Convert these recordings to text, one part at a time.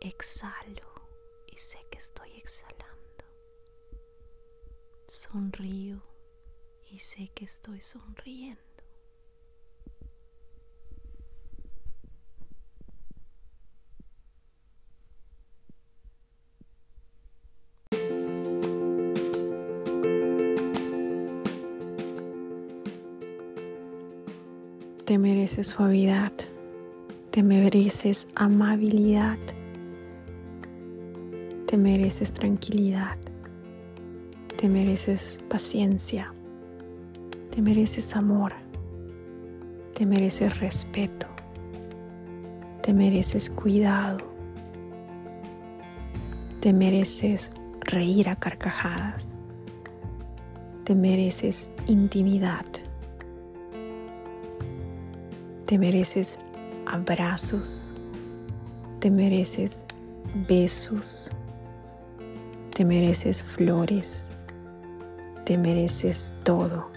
Exhalo y sé que estoy exhalando. Sonrío y sé que estoy sonriendo. Te mereces suavidad, te mereces amabilidad, te mereces tranquilidad, te mereces paciencia, te mereces amor, te mereces respeto, te mereces cuidado, te mereces reír a carcajadas, te mereces intimidad te mereces abrazos, te mereces besos, te mereces flores, te mereces todo,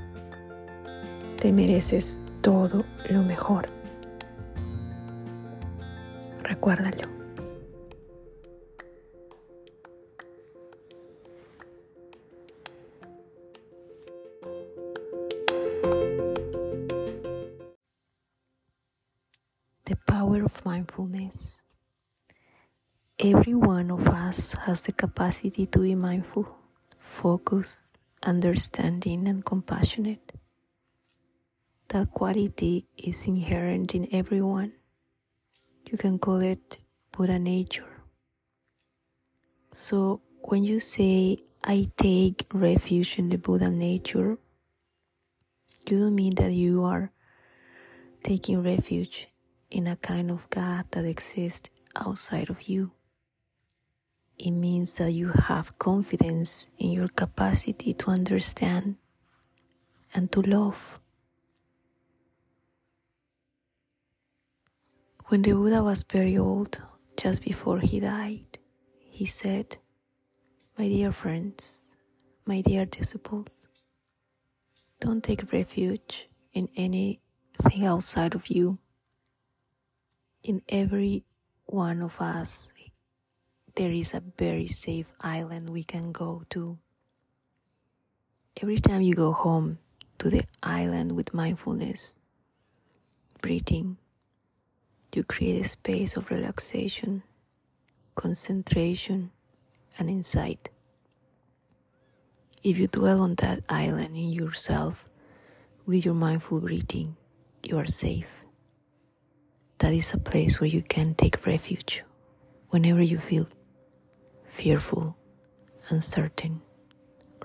te mereces todo lo mejor. Recuérdalo. The power of mindfulness. Every one of us has the capacity to be mindful, focused, understanding, and compassionate. That quality is inherent in everyone. You can call it Buddha nature. So when you say, I take refuge in the Buddha nature, you don't mean that you are taking refuge in a kind of God that exists outside of you. It means that you have confidence in your capacity to understand and to love. When the Buddha was very old, just before he died, he said, My dear friends, my dear disciples, don't take refuge in anything outside of you in every one of us, there is a very safe island we can go to. Every time you go home to the island with mindfulness, breathing, you create a space of relaxation, concentration, and insight. If you dwell on that island in yourself with your mindful breathing, you are safe that is a place where you can take refuge whenever you feel fearful, uncertain,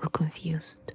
or confused.